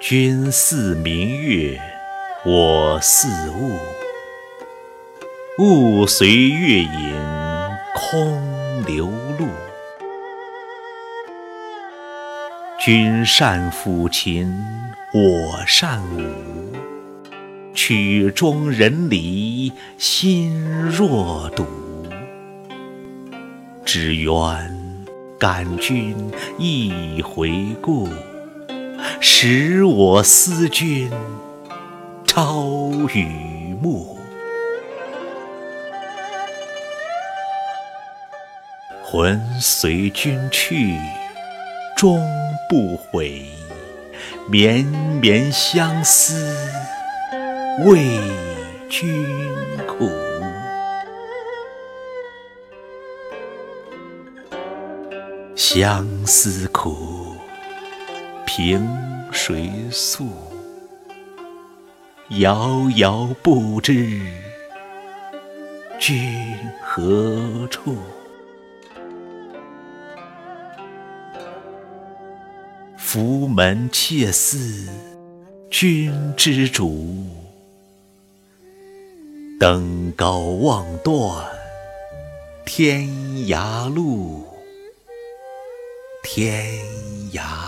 君似明月，我似雾，雾随月影空流露。君善抚琴，我善舞，曲终人离，心若堵。只愿感君一回顾。使我思君朝与暮，魂随君去，终不悔。绵绵相思，为君苦。相思苦。凭谁诉？遥遥不知君何处。福门切似君之主，登高望断天涯路，天涯。